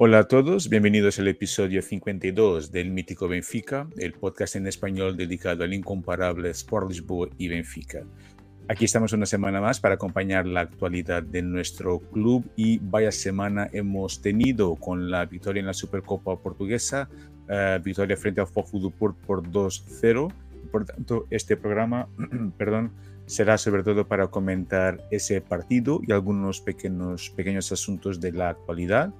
Hola a todos, bienvenidos al episodio 52 del Mítico Benfica, el podcast en español dedicado al incomparable Sport Lisboa y Benfica. Aquí estamos una semana más para acompañar la actualidad de nuestro club y vaya semana hemos tenido con la victoria en la Supercopa Portuguesa, uh, victoria frente al Foco por 2-0. Por tanto, este programa, perdón, será sobre todo para comentar ese partido y algunos pequeños, pequeños asuntos de la actualidad.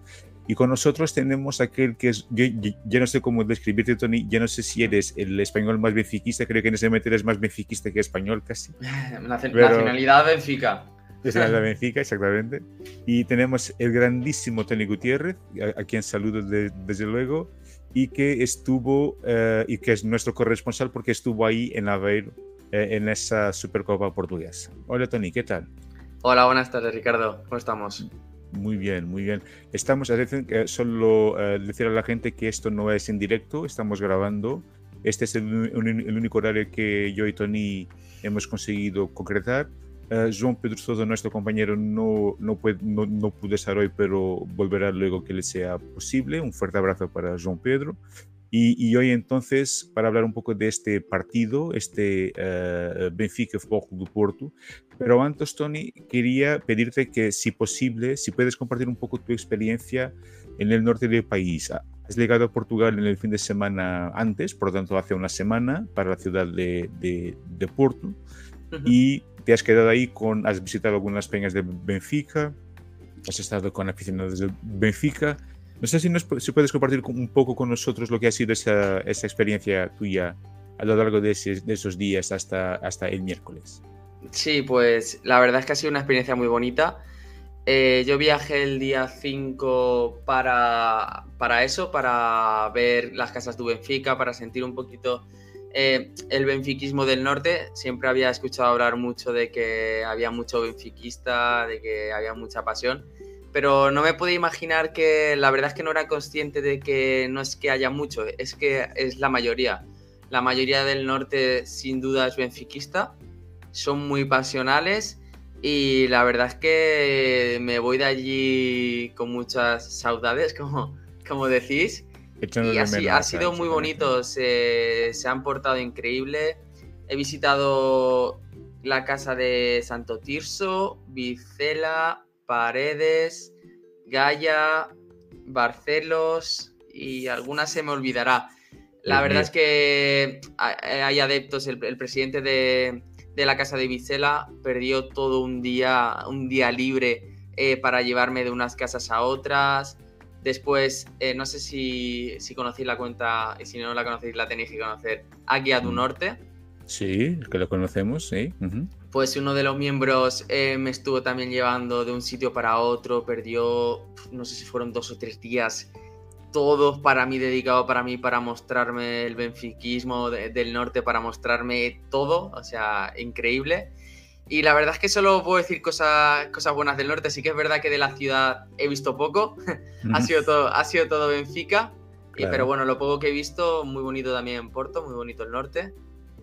Y con nosotros tenemos aquel que es, yo, yo, no sé cómo describirte, Tony, yo no sé si eres el español más benfiquista, creo que en ese momento eres más benfiquista que español casi. Nacionalidad Benfica. Nacionalidad Benfica, exactamente. Y tenemos el grandísimo Tony Gutiérrez, a, a quien saludo de, desde luego, y que estuvo, uh, y que es nuestro corresponsal porque estuvo ahí en Aveiro, eh, en esa Supercopa portuguesa. Hola Tony, ¿qué tal? Hola, buenas tardes Ricardo, ¿cómo estamos? Muy bien, muy bien. Estamos, eh, solo uh, decir a la gente que esto no es en directo, estamos grabando. Este es el, el único horario que yo y Tony hemos conseguido concretar. Uh, João Pedro Sousa, nuestro compañero, no, no, puede, no, no pudo estar hoy, pero volverá luego que le sea posible. Un fuerte abrazo para João Pedro. Y, y, hoy entonces, para hablar un poco de este partido, este uh, Benfica Futebol Clube do Porto, pero antes, Tony, quería pedirte que, si posible, si puedes compartir un poco tu experiencia en el norte del país. Has llegado a Portugal en el fin de semana antes, por lo tanto hace una semana, para la ciudad de, de, de Porto, uh -huh. y te has quedado ahí con, has visitado algunas peñas de Benfica, has estado con aficionados de Benfica, no sé si, puedes compartir un poco con nosotros lo que ha sido esa, experiencia tuya a lo largo de, esos días hasta, el miércoles. Sí, pues la verdad es que ha sido una experiencia muy bonita. Eh, yo viajé el día 5 para, para eso, para ver las casas de Benfica, para sentir un poquito eh, el benfiquismo del norte. Siempre había escuchado hablar mucho de que había mucho benfiquista, de que había mucha pasión pero no me pude imaginar que la verdad es que no era consciente de que no es que haya mucho, es que es la mayoría. La mayoría del norte sin duda es benfiquista, son muy pasionales y la verdad es que me voy de allí con muchas saudades, como, como decís. y así, ha sido muy bonito, se, se han portado increíble. He visitado la casa de Santo Tirso, Vicela, Paredes, Gaia, Barcelos y alguna se me olvidará. La verdad es que hay adeptos, el, el presidente de, de, la casa de Vicela perdió todo un día, un día libre eh, para llevarme de unas casas a otras. Después, eh, no sé si, si conocéis la cuenta, y si no la conocéis, la tenéis que conocer, Aguia du mm. Norte. Sí, que lo conocemos, sí. Uh -huh. Pues uno de los miembros eh, me estuvo también llevando de un sitio para otro, perdió, no sé si fueron dos o tres días, todos para mí, dedicado para mí, para mostrarme el benfiquismo de, del norte, para mostrarme todo, o sea, increíble. Y la verdad es que solo puedo decir cosas, cosas buenas del norte, sí que es verdad que de la ciudad he visto poco, ha, sido todo, ha sido todo Benfica, claro. y, pero bueno, lo poco que he visto, muy bonito también Porto, muy bonito el norte.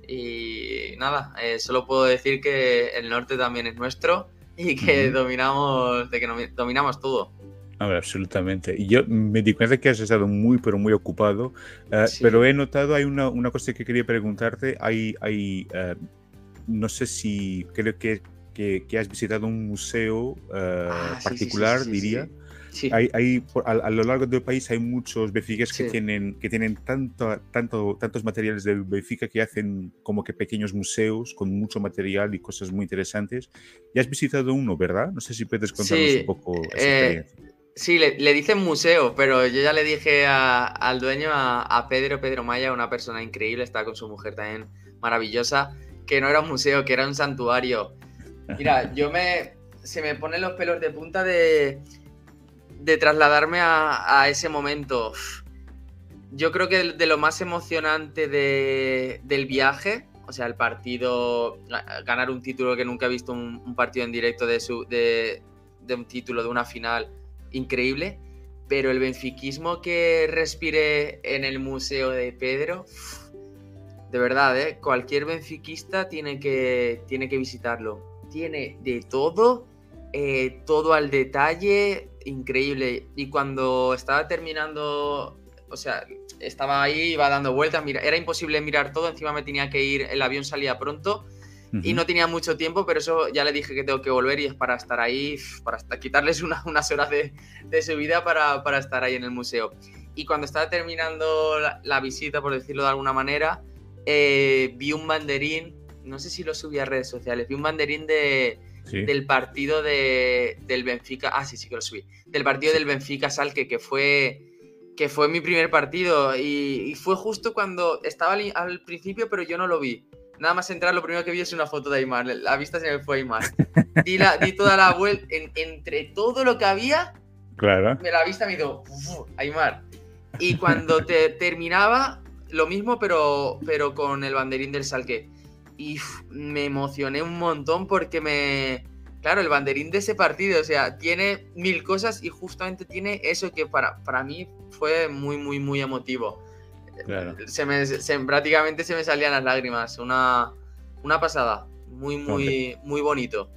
Y nada, eh, solo puedo decir que el norte también es nuestro y que uh -huh. dominamos, de que dominamos todo. A ver, absolutamente. Yo me di cuenta que has estado muy, pero muy ocupado, uh, sí. pero he notado, hay una, una, cosa que quería preguntarte, hay, hay uh, no sé si creo que, que, que, has visitado un museo ah, particular, sí, sí, diría. Sí. Hay, hay a, a, lo largo del país hay muchos benfiqueros sí. que tienen, que tienen tanto, tanto, tantos materiales del Benfica que hacen como que pequeños museos con mucho material y cosas muy interesantes. Ya has visitado uno, ¿verdad? No sé si puedes contarnos sí. un poco esa eh, experiencia. Sí, le, le, dicen museo, pero yo ya le dije a, al dueño, a, a, Pedro, Pedro Maya, una persona increíble, está con su mujer también maravillosa, que no era un museo, que era un santuario. Mira, yo me... Se me ponen los pelos de punta de de trasladarme a, ese momento. Yo creo que de, lo más emocionante de, del viaje, o sea, el partido, ganar un título que nunca he visto un, partido en directo de, su, de, un título, de una final increíble. pero el benfiquismo que respiré en el Museo de Pedro, de verdad, ¿eh? cualquier benfiquista tiene que, tiene que visitarlo. Tiene de todo, eh, todo al detalle, increíble. Y cuando estaba terminando, o sea, estaba ahí, iba dando vueltas, mira, era imposible mirar todo, encima me tenía que ir, el avión salía pronto y no tenía mucho tiempo, pero eso ya le dije que tengo que volver y es para estar ahí, para quitarles unas horas de, de su vida para, para, estar ahí en el museo. Y cuando estaba terminando la, visita, por decirlo de alguna manera, eh, vi un banderín, no sé si lo subí a redes sociales, vi un banderín de, del partido de, del Benfica, ah, sí, sí que lo subí, del partido del Benfica Salque, que fue que fue mi primer partido y, y, fue justo cuando estaba al, al, principio, pero yo no lo vi. Nada más entrar, lo primero que vi es una foto de Aymar. La vista se me fue Aymar. Di, la, di toda la vuelta. entre todo lo que había, claro. me la vista me hizo Aymar. Y cuando te, terminaba, lo mismo, pero, pero con el banderín del Salque. Y me emocioné un montón porque me. Claro, el banderín de ese partido, o sea, tiene mil cosas y justamente tiene eso que para, para mí fue muy, muy, muy emotivo. Se me, prácticamente se me salían las lágrimas. Una, una pasada. Muy, muy, muy bonito.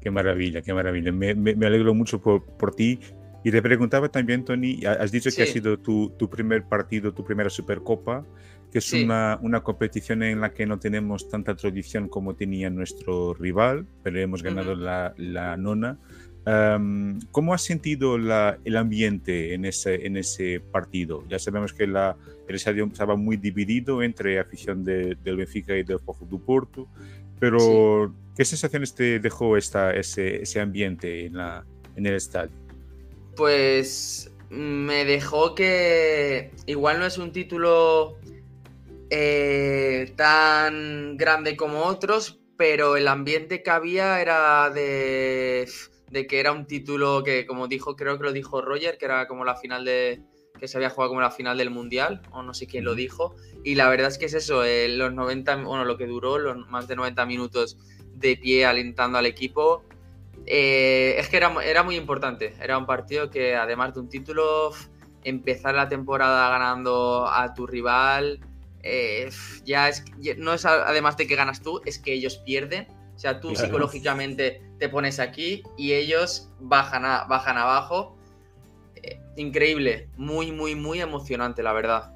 Qué maravilla, qué maravilla. Me, me, alegro mucho por, por, ti. Y te preguntaba también, Tony, has dicho que ha sido tu, tu, primer partido, tu primera Supercopa, que es una, una, competición en la que no tenemos tanta tradición como tenía nuestro rival, pero hemos ganado la, la, nona. ¿Cómo has sentido la, el ambiente en ese, en ese partido? Ya sabemos que la, el estadio estaba muy dividido entre afición de, del Benfica y del Foco do Porto, pero sí. ¿qué sensaciones te dejó esta, ese, ese ambiente en, la, en el estadio? Pues me dejó que igual no es un título eh, tan grande como otros, pero el ambiente que había era de de que era un título que, como dijo, creo que lo dijo Roger, que era como la final de. que se había jugado como la final del Mundial, o no sé quién lo dijo. Y la verdad es que es eso, eh, los 90, bueno, lo que duró, los más de 90 minutos de pie alentando al equipo. Eh, es que era, era muy importante. Era un partido que, además de un título, empezar la temporada ganando a tu rival. Eh, ya es no es además de que ganas tú, es que ellos pierden o sea, tú claro. psicológicamente te pones aquí y ellos bajan, a, bajan abajo. Eh, increíble, muy, muy, muy emocionante, la verdad.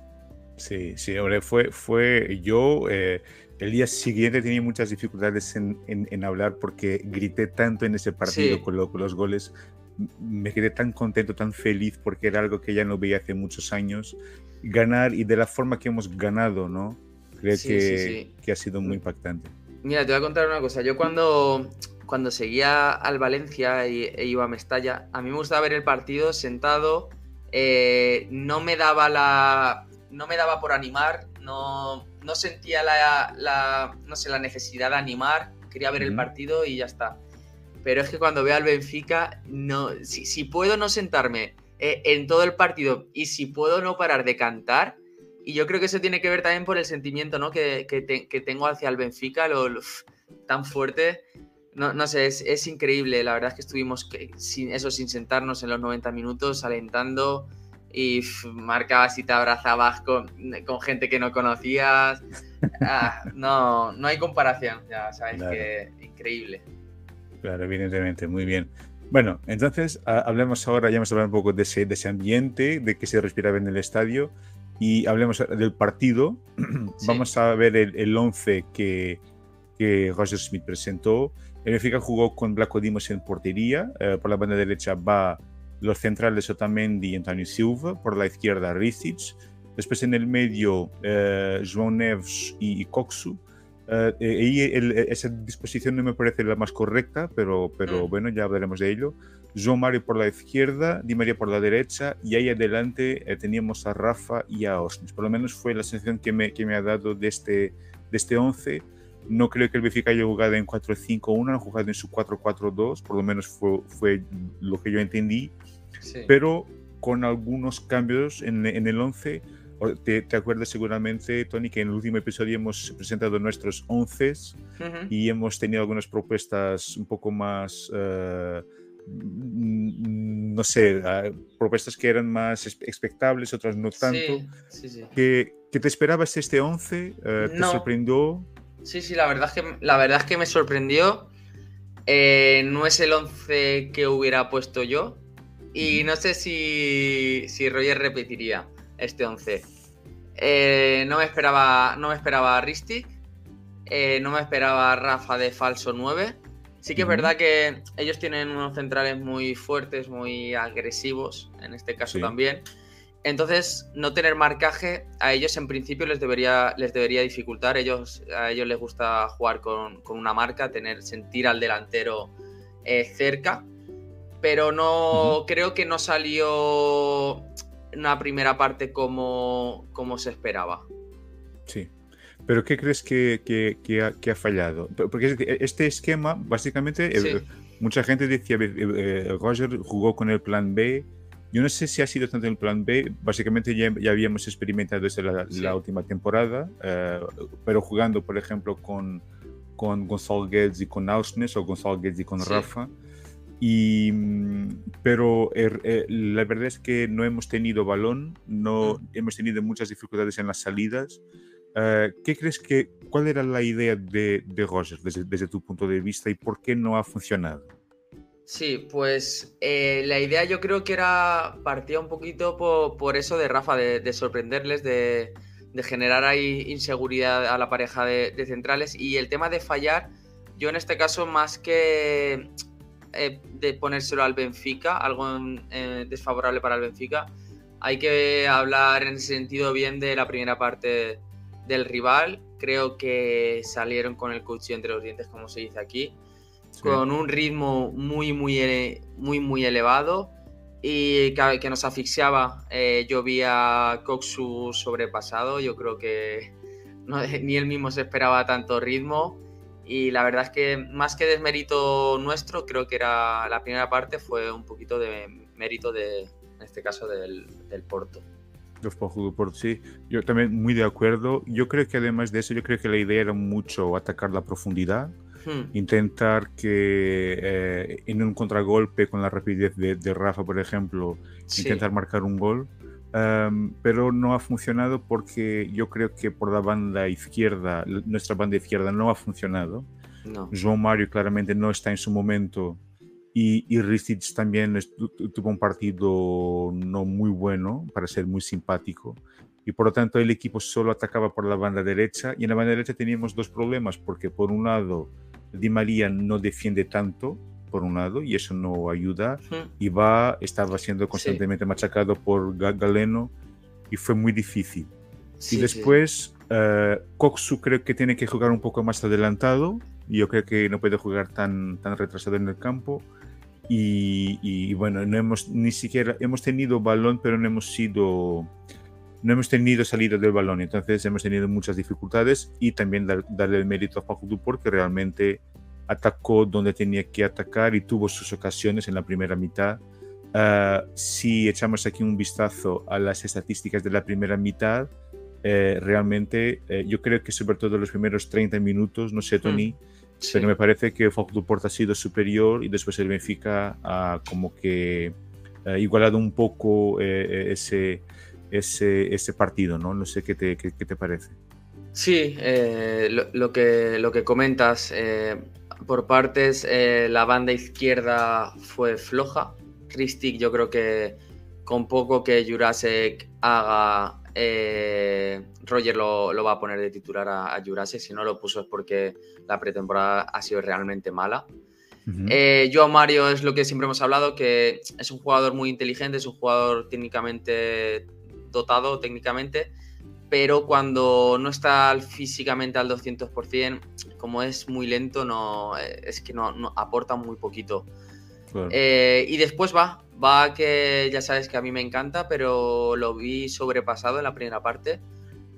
Sí, sí, hombre, fue, fue yo eh, el día siguiente tenía muchas dificultades en, en, en, hablar porque grité tanto en ese partido sí. con, lo, con, los goles. Me quedé tan contento, tan feliz porque era algo que ya no veía hace muchos años. Ganar y de la forma que hemos ganado, ¿no? Creo sí, que, sí, que ha sido muy impactante. Mira, te voy a contar una cosa. Yo cuando, cuando seguía al Valencia e, e iba a Mestalla, a mí me gustaba ver el partido sentado. Eh, no me daba la. No me daba por animar. No, no sentía la, la, no sé, la necesidad de animar. Quería ver mm. el partido y ya está. Pero es que cuando veo al Benfica, no, si, si puedo no sentarme eh, en todo el partido y si puedo no parar de cantar, y yo creo que eso tiene que ver también por el sentimiento ¿no? que, que, te, que tengo hacia el Benfica, lo, lo tan fuerte. No, no sé, es, es, increíble. La verdad es que estuvimos que, sin eso, sin sentarnos en los 90 minutos, alentando y pff, marcabas y te abrazabas con, con gente que no conocías. Ah, no, no hay comparación, ya sabes claro. que increíble. Claro, evidentemente, muy bien. Bueno, entonces hablemos ahora, ya hemos hablado un poco de ese, de ese ambiente, de que se respiraba en el estadio y hablemos del partido. Sí. Vamos a ver el, el once que, que, Roger Smith presentó. El Benfica jugó con Blanco Dimos en portería. Eh, por la banda derecha va los centrales Otamendi y Antonio Silva. Por la izquierda Ricic. Después en el medio eh, João Neves y, y Coxu. Uh, y el, esa disposición no me parece la más correcta, pero, pero mm. bueno, ya hablaremos de ello. João Mario por la izquierda, Di María por la derecha, y ahí adelante eh, teníamos a Rafa y a Osnes. Por lo menos fue la sensación que me, que me ha dado de este, de este 11. No creo que el Benfica haya jugado en 4-5-1, ha jugado en su 4-4-2, por lo menos fue, fue, lo que yo entendí, sí. pero con algunos cambios en, en el 11 te, te, acuerdas seguramente, Tony, que en el último episodio hemos presentado nuestros 11 uh -huh. y hemos tenido algunas propuestas un poco más, uh, no sé, propuestas que eran más expectables, otras no tanto. Sí, sí, ¿Qué, te esperabas este 11? Eh, ¿Te sorprendió? Sí, sí, la verdad es que, la verdad es que me sorprendió. Eh, no es el 11 que hubiera puesto yo. Y no sé si, si Roger repetiría este 11. Eh, no me esperaba, no me esperaba Ristic. no me esperaba Rafa de falso 9. Sí que es verdad que ellos tienen unos centrales muy fuertes, muy agresivos, en este caso también. Entonces, no tener marcaje a ellos en principio les debería, les debería dificultar. Ellos, a ellos les gusta jugar con, una marca, tener, sentir al delantero eh, cerca. Pero no creo que no salió una primera parte como, como se esperaba. Sí. Pero ¿qué crees que, ha, fallado? Porque este esquema, básicamente, eh, mucha gente decía, eh, eh, Roger jugó con el plan B. Yo no sé si ha sido tanto el plan B, básicamente ya, habíamos experimentado desde la, última temporada, pero jugando, por ejemplo, con, con Gonzalo Guedes y con Ausnes o Gonzalo Guedes y con Rafa. Y, mm, pero la verdad es que no hemos tenido balón, no mm. hemos tenido muchas dificultades en las salidas. Eh, ¿Qué crees que, cuál era la idea de, de Roger desde, tu punto de vista y por qué no ha funcionado? Sí, pues eh, la idea yo creo que era, partía un poquito por, eso de Rafa, de, sorprenderles, de, generar ahí inseguridad a la pareja de, centrales y el tema de fallar, yo en este caso más que eh, de ponérselo al Benfica, algo desfavorable para el Benfica, hay que hablar en ese sentido bien de la primera parte del rival. Creo que salieron con el cuchillo entre los dientes, como se dice aquí, con un ritmo muy, muy, muy, muy elevado y que, nos asfixiaba. Eh, yo vi a Coxu sobrepasado, yo creo que ni él mismo se esperaba tanto ritmo. Y la verdad es que más que desmérito nuestro, creo que era la primera parte fue un poquito de mérito de, en este caso, del, del Porto sí. Yo también muy de acuerdo. Yo creo que además de eso, yo creo que la idea era mucho atacar la profundidad, hmm. intentar que eh, en un contragolpe con la rapidez de, Rafa, por ejemplo, intentar marcar un gol. Pero no ha funcionado porque yo creo que por la banda izquierda, nuestra banda izquierda no ha funcionado. No. João Mario claramente no está en su momento y, y Ristich también tuvo un partido no muy bueno, para ser muy simpático. Y por lo tanto el equipo solo atacaba por la banda derecha. Y en la banda derecha teníamos dos problemas, porque por un lado Di María no defiende tanto, por un lado, y eso no ayuda. Y va, estaba siendo constantemente machacado por Galeno y fue muy difícil. y después, uh, Coxu creo que tiene que jugar un poco más adelantado. Yo creo que no puede jugar tan, tan retrasado en el campo. Y, bueno, no hemos ni siquiera hemos tenido balón, pero no hemos sido no hemos tenido salida del balón, entonces hemos tenido muchas dificultades y también darle el mérito a Paco Duport que realmente atacó donde tenía que atacar y tuvo sus ocasiones en la primera mitad. Ah, si echamos aquí un vistazo a las estadísticas de la primera mitad, eh, realmente eh, yo creo que sobre todo los primeros 30 minutos, no sé, Tony, pero me parece que Duport ha sido superior y después el Benfica ha como que ha igualado un poco eh, ese, ese, ese, partido, ¿no? No sé qué te, qué, te parece. Sí, eh, lo, que, lo que comentas, eh, por partes la banda izquierda fue floja. Ristic yo creo que con poco que Jurasek haga eh, Roger lo, va a poner de titular a, a, Jurassic. Si no lo puso es porque la pretemporada ha sido realmente mala. Eh, yo a Mario es lo que siempre hemos hablado, que es un jugador muy inteligente, es un jugador técnicamente dotado, técnicamente, pero cuando no está físicamente al 200%, como es muy lento, no, es que no, aporta muy poquito. Eh, y después va, Va que ya sabes que a mí me encanta, pero lo vi sobrepasado en la primera parte.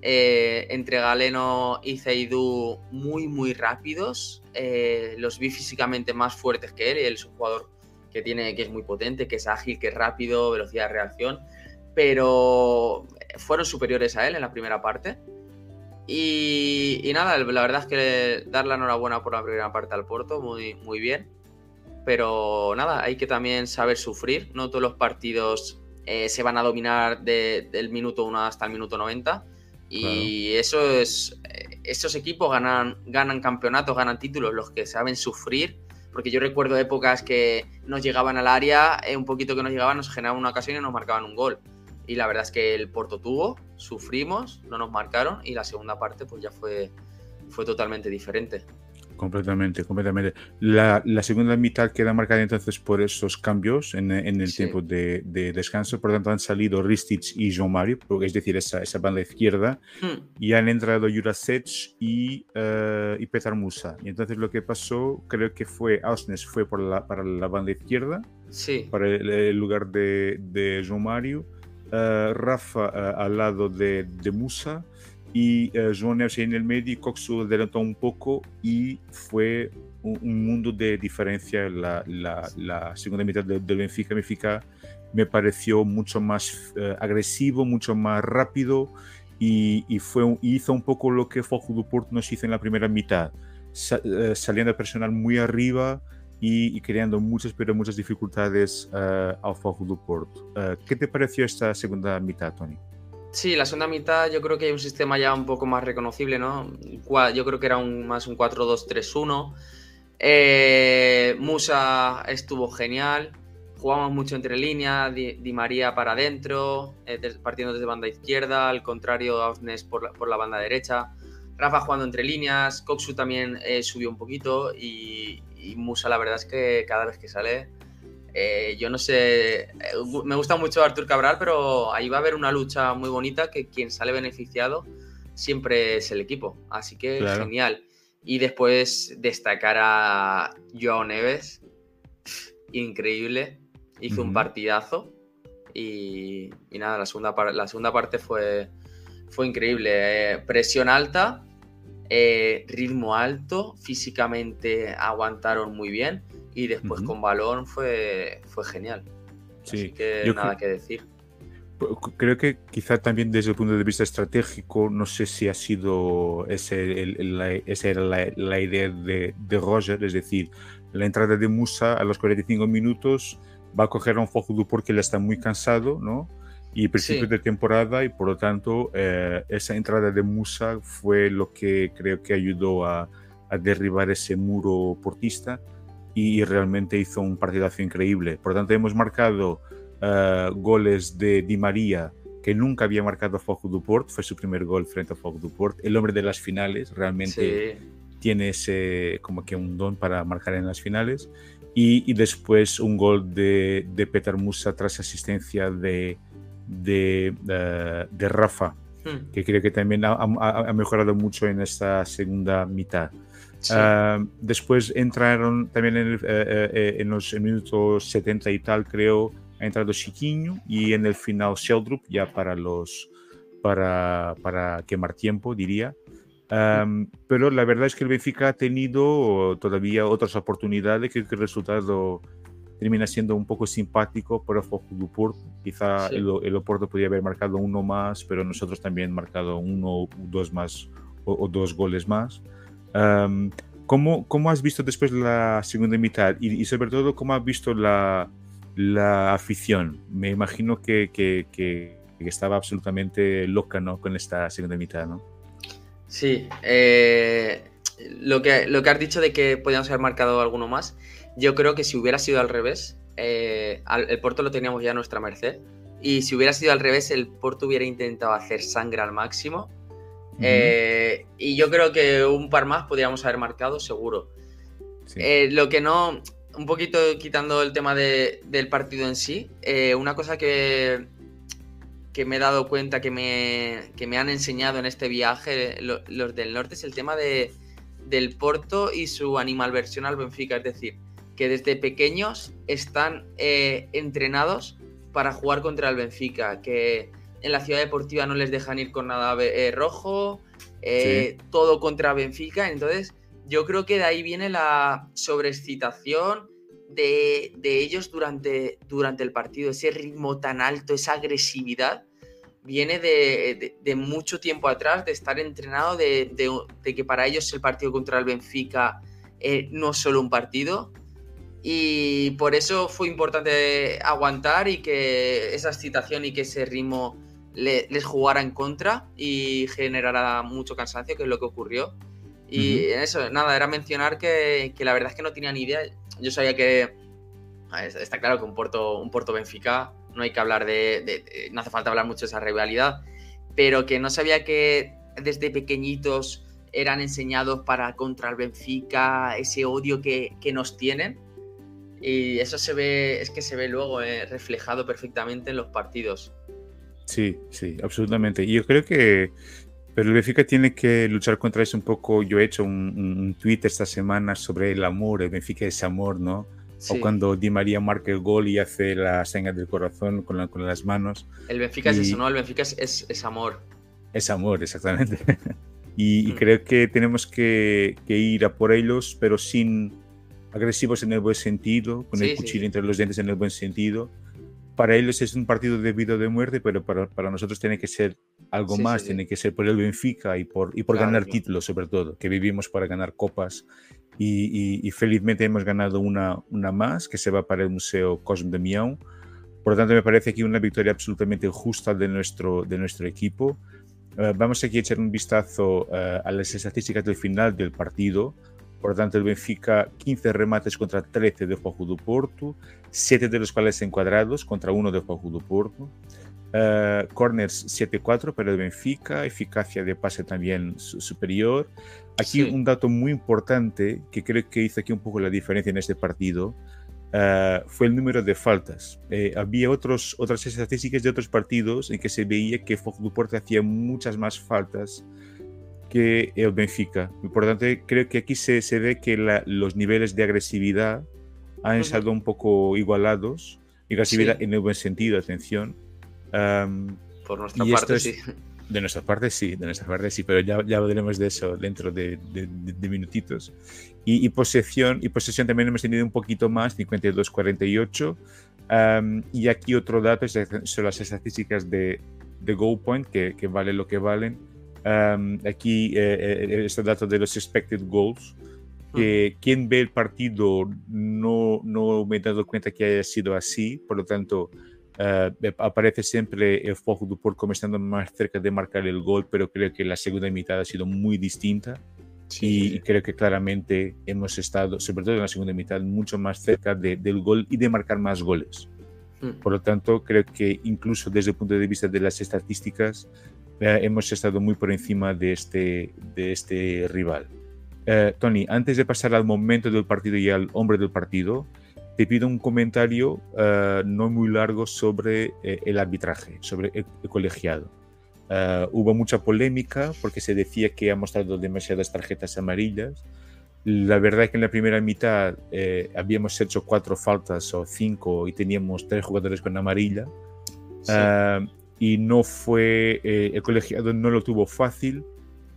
Eh, entre Galeno y Zaidu muy, muy rápidos. Eh, los vi físicamente más fuertes que él. Y él es un jugador que, tiene, que es muy potente, que es ágil, que es rápido, velocidad de reacción. Pero fueron superiores a él en la primera parte. Y, y nada, la verdad es que dar la enhorabuena por la primera parte al Porto, muy, muy bien pero nada, hay que también saber sufrir. No todos los partidos eh, se van a dominar del minuto 1 hasta el minuto 90. Y eso es. Eh, estos equipos ganan, ganan campeonatos, ganan títulos, los que saben sufrir. Porque yo recuerdo épocas que nos llegaban al área, un poquito que nos llegaban, nos generaban una ocasión y nos marcaban un gol. Y la verdad es que el Porto tuvo, sufrimos, no nos marcaron y la segunda parte pues ya fue, fue totalmente diferente. Completamente, completamente. La, segunda mitad queda marcada entonces por esos cambios en, el tiempo de, descanso. Por lo tanto, han salido Ristich y Jean Mario, es decir, esa, esa banda izquierda, hmm. y han entrado Jurasech y, uh, y Petar Musa. Y entonces lo que pasó, creo que fue Ausnes fue por la, para la banda izquierda, sí. para el, lugar de, de Jean Mario. Uh, Rafa uh, al lado de, Musa y uh, João Neves en el medio y Coxu adelantó un poco y fue un, un mundo de diferencia la, la, la segunda mitad del de Benfica. Benfica me pareció mucho más agresivo, mucho más rápido y, fue, hizo un poco lo que Fojo do Porto nos hizo en la primera mitad, Sa, saliendo a personal muy arriba y, y, creando muchas, pero muchas dificultades al Fojo do Porto. ¿Qué te pareció esta segunda mitad, Tony? Sí, la segunda mitad yo creo que hay un sistema ya un poco más reconocible, ¿no? Yo creo que era más un 4-2-3-1. Eh, Musa estuvo genial. Jugamos mucho entre líneas, Di, María para adentro, eh, partiendo desde banda izquierda, al contrario, Ausnes por la, por la banda derecha. Rafa jugando entre líneas, Coxu también eh, subió un poquito y, y Musa la verdad es que cada vez que sale eh, yo no sé, eh, me gusta mucho Artur Cabral, pero ahí va a haber una lucha muy bonita que quien sale beneficiado siempre es el equipo. Así que genial. Y después destacar a Joao Neves, increíble, hizo un partidazo y, nada, la segunda, la segunda parte fue, fue increíble. Eh, presión alta, ritmo alto, físicamente aguantaron muy bien y después con balón fue, fue genial. Sí, Así que nada que decir. Creo que quizá también desde el punto de vista estratégico, no sé si ha sido esa era la, idea de, de, Roger, es decir, la entrada de Musa a los 45 minutos va a coger a un Fojo porque él está muy cansado, ¿no? Y principio de temporada y por lo tanto eh, esa entrada de Musa fue lo que creo que ayudó a, a derribar ese muro portista y, realmente hizo un partidazo increíble. Por lo tanto, hemos marcado uh, goles de Di María, que nunca había marcado Fogo do Porto, fue su primer gol frente a Fogo do Porto, el hombre de las finales, realmente sí. tiene ese como que un don para marcar en las finales. Y, y después un gol de, de, Peter Musa tras asistencia de, de, uh, de Rafa, hmm. que creo que también ha, ha, mejorado mucho en esta segunda mitad. Uh, después entraron también en, el, eh, eh, en, los minutos 70 y tal, creo, ha entrado Chiquiño y en el final Sheldrup ya para los para, para quemar tiempo, diría. Um, pero la verdad es que el Benfica ha tenido todavía otras oportunidades que el resultado termina siendo un poco simpático para Porto. Quizá sí. el, el Oporto podría haber marcado uno más, pero nosotros también marcado uno o dos más o, o dos goles más. Um, ¿cómo, ¿cómo, has visto después la segunda mitad? Y, y sobre todo, ¿cómo has visto la, la afición? Me imagino que, que, que, estaba absolutamente loca ¿no? con esta segunda mitad, ¿no? Sí, eh, lo, que, lo que has dicho de que podíamos haber marcado alguno más, yo creo que si hubiera sido al revés, eh, el Porto lo teníamos ya a nuestra merced. Y si hubiera sido al revés, el Porto hubiera intentado hacer sangre al máximo eh, y yo creo que un par más podríamos haber marcado, seguro. Sí. Eh, lo que no, un poquito quitando el tema de, del partido en sí, una cosa que, que me he dado cuenta, que me, que me han enseñado en este viaje lo, los del norte, es el tema de, del Porto y su animalversión al Benfica. Es decir, que desde pequeños están entrenados para jugar contra el Benfica, que en la ciudad deportiva no les dejan ir con nada eh, rojo, eh, sí. todo contra Benfica. Entonces, yo creo que de ahí viene la sobreexcitación de, de ellos durante, durante el partido, ese ritmo tan alto, esa agresividad. Viene de, de, de mucho tiempo atrás, de estar entrenado, de, que para ellos el partido contra el Benfica eh, no es solo un partido. Y por eso fue importante aguantar y que esa excitación y que ese ritmo les jugara en contra y generara mucho cansancio, que es lo que ocurrió. Y en eso, nada, era mencionar que, la verdad es que no tenía ni idea. Yo sabía que está claro que un Porto, un Porto Benfica, no hay que hablar de, no hace falta hablar mucho de esa rivalidad, pero que no sabía que desde pequeñitos eran enseñados para contra el Benfica, ese odio que, nos tienen. Y eso se ve, es que se ve luego eh, reflejado perfectamente en los partidos. Sí, sí, absolutamente. Y yo creo que pero el Benfica tiene que luchar contra eso un poco. Yo he hecho un, un tweet esta semana sobre el amor, el Benfica es amor, ¿no? O cuando Di María marca el gol y hace la seña del corazón con, con las manos. El Benfica es eso, ¿no? El Benfica es, es, amor. Es amor, exactamente. y, mm. creo que tenemos que, que, ir a por ellos, pero sin agresivos en el buen sentido, con el cuchillo entre los dientes en el buen sentido. Para ellos es un partido de vida o de muerte, pero para, para nosotros tiene que ser algo más, tiene que ser por el Benfica y por, y por ganar títulos sobre todo, que vivimos para ganar copas y, felizmente hemos ganado una, una más que se va para el Museo Cosme de Mião. Por lo tanto, me parece que una victoria absolutamente justa de nuestro, de nuestro equipo. Eh, vamos aquí a echar un vistazo eh, a las estadísticas del final del partido. Por lo tanto, el Benfica 15 remates contra 13 de Fogo do Porto, 7 de los cuales encuadrados contra 1 de Fogo do Porto. Uh, corners 7-4 para el Benfica, eficacia de pase también superior. Aquí un dato muy importante que creo que hizo aquí un poco la diferencia en este partido uh, fue el número de faltas. Eh, había otros, otras estadísticas de otros partidos en que se veía que Fox hacía muchas más faltas que el Benfica. Por lo tanto, creo que aquí se, se ve que la, los niveles de agresividad han estado un poco igualados. Agresividad en el buen sentido, atención por nuestra parte, sí. De nuestra parte, sí, de nuestra parte, sí, pero ya, ya hablaremos de eso dentro de, de, minutitos. Y, posesión, y posesión también hemos tenido un poquito más, 52-48. y aquí otro dato son las estadísticas de, de Goal Point, que, que valen lo que valen. Aquí eh, eh, este dato de los expected goals. Que quien ve el partido no, no me he dado cuenta que haya sido así, por lo tanto, Uh, aparece siempre el foco Porto como estando más cerca de marcar el gol, pero creo que la segunda mitad ha sido muy distinta. Sí. Y creo que claramente hemos estado, sobre todo en la segunda mitad, mucho más cerca de, del gol y de marcar más goles. Mm. Por lo tanto, creo que incluso desde el punto de vista de las estadísticas, uh, hemos estado muy por encima de este, de este rival. Uh, Tony, antes de pasar al momento del partido y al hombre del partido, te pido un comentario uh, no muy largo sobre eh, el arbitraje, sobre el, el colegiado. Uh, hubo mucha polémica porque se decía que ha mostrado demasiadas tarjetas amarillas. La verdad es que en la primera mitad eh, habíamos hecho cuatro faltas o cinco y teníamos tres jugadores con amarilla. Sí. Uh, y no fue, eh, el colegiado no lo tuvo fácil,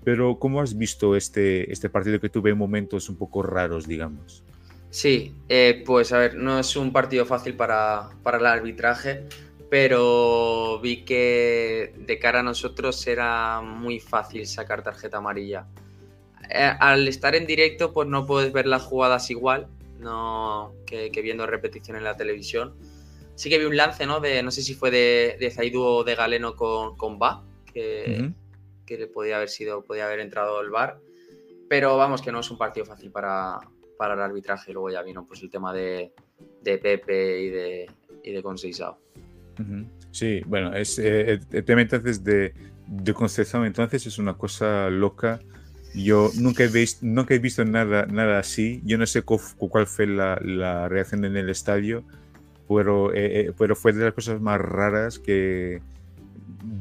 pero ¿cómo has visto este, este partido que tuve momentos un poco raros, digamos? Sí, eh, pues a ver, no es un partido fácil para, el arbitraje, pero vi que de cara a nosotros era muy fácil sacar tarjeta amarilla. Eh, al estar en directo, pues no puedes ver las jugadas igual no, que, viendo repetición en la televisión. Sí que vi un lance, ¿no? De, no sé si fue de, de Zaidu o de Galeno con, con Ba, que, que podía haber sido, podía haber entrado el bar. Pero vamos, que no es un partido fácil para, para el arbitraje luego ya vino pues el tema de, de Pepe y de, y de Conceição. Sí, bueno, es, eh, el tema entonces de, de Conceição entonces es una cosa loca. Yo nunca he, visto, nunca he visto nada, nada así. Yo no sé cuál, fue la, la, reacción en el estadio, pero, eh, eh, pero fue de las cosas más raras que,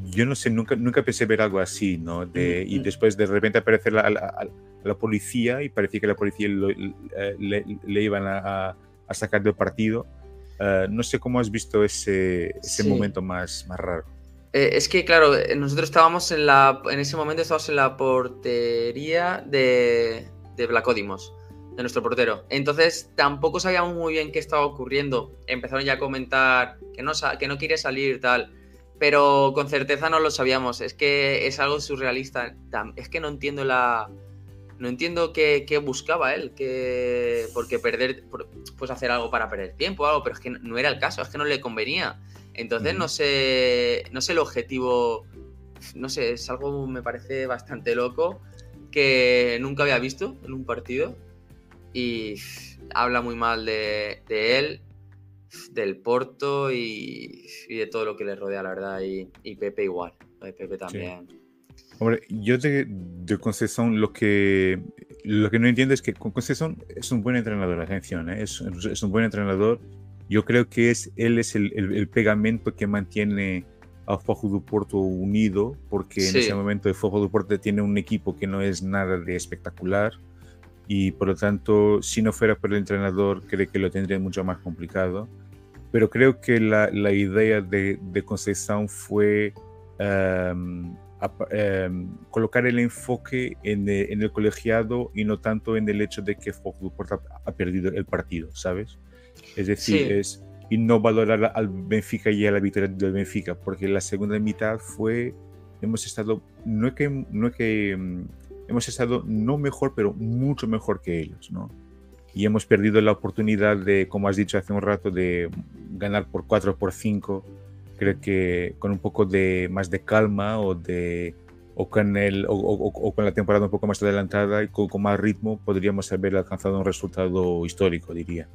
yo no sé, nunca, nunca pensé ver algo así, ¿no? De, y después de repente aparece la, la, la, policía y parecía que la policía lo, eh, le, le, iban a, a, sacar del partido. Uh, no sé cómo has visto ese, ese sí. momento más, más raro. Eh, es que, claro, nosotros estábamos en la. En ese momento estábamos en la portería de, de Blacodimos, de nuestro portero. Entonces tampoco sabíamos muy bien qué estaba ocurriendo. Empezaron ya a comentar que no, que no quiere salir, tal pero con certeza no lo sabíamos. Es que es algo surrealista. Es que no entiendo la. no entiendo qué, buscaba él, que, porque perder, pues hacer algo para perder tiempo o algo, pero es que no era el caso, es que no le convenía. Entonces no sé, no sé el objetivo, no sé, es algo me parece bastante loco que nunca había visto en un partido y habla muy mal de, él, del Porto y, de todo lo que le rodea, la verdad, y, Pepe igual, Pepe también. Hombre, yo de, de Conceição lo que, lo que no entiendo es que Conceição es un buen entrenador, atención, ¿eh? es, es, un buen entrenador. Yo creo que es, él es el, el, pegamento que mantiene a Fojo do Porto unido, porque en ese momento el Fojo do Porto tiene un equipo que no es nada de espectacular y por lo tanto, si no fuera por el entrenador, creo que lo tendría mucho más complicado. Pero creo que la, la idea de, de Conceição fue um, Em, colocar el enfoque en, el colegiado y no tanto en el hecho de que Fox ha, perdido el partido, ¿sabes? Es decir, es y no valorar al Benfica y a la victoria del Benfica, porque la segunda mitad fue, hemos estado, no es que, no es que em, hemos estado no mejor, pero mucho mejor que ellos, ¿no? Y hemos perdido la oportunidad de, como has dicho hace un rato, de ganar por 4 por 5 creo que con un poco de más de calma o de o con el o, con la temporada un poco más adelantada y con, más ritmo podríamos haber alcanzado un resultado histórico diría.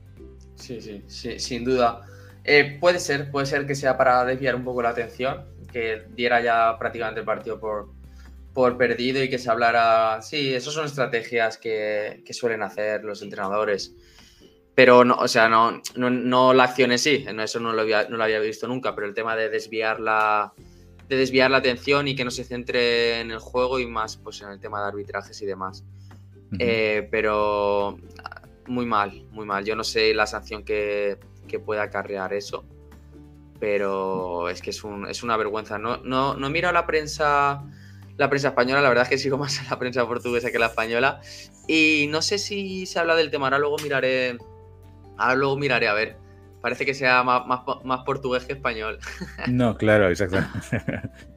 Sí sí, sí sin duda. Eh, puede ser puede ser que sea para desviar un poco la atención que diera ya prácticamente el partido por por perdido y que se hablara sí esas son estrategias que, que suelen hacer los entrenadores pero no, o sea, no, no, la acción en sí, eso no lo, había, no lo había visto nunca, pero el tema de desviar la, de desviar la atención y que no se centre en el juego y más pues en el tema de arbitrajes y demás. Eh, pero muy mal, muy mal. Yo no sé la sanción que, que pueda acarrear eso, pero es que es, un, es una vergüenza. No, no, no miro a la prensa la prensa española, la verdad es que sigo más a la prensa portuguesa que la española. Y no sé si se habla del tema, ahora luego miraré Ahora luego miraré a ver. Parece que sea más, más, portugués que español. No, claro, exacto.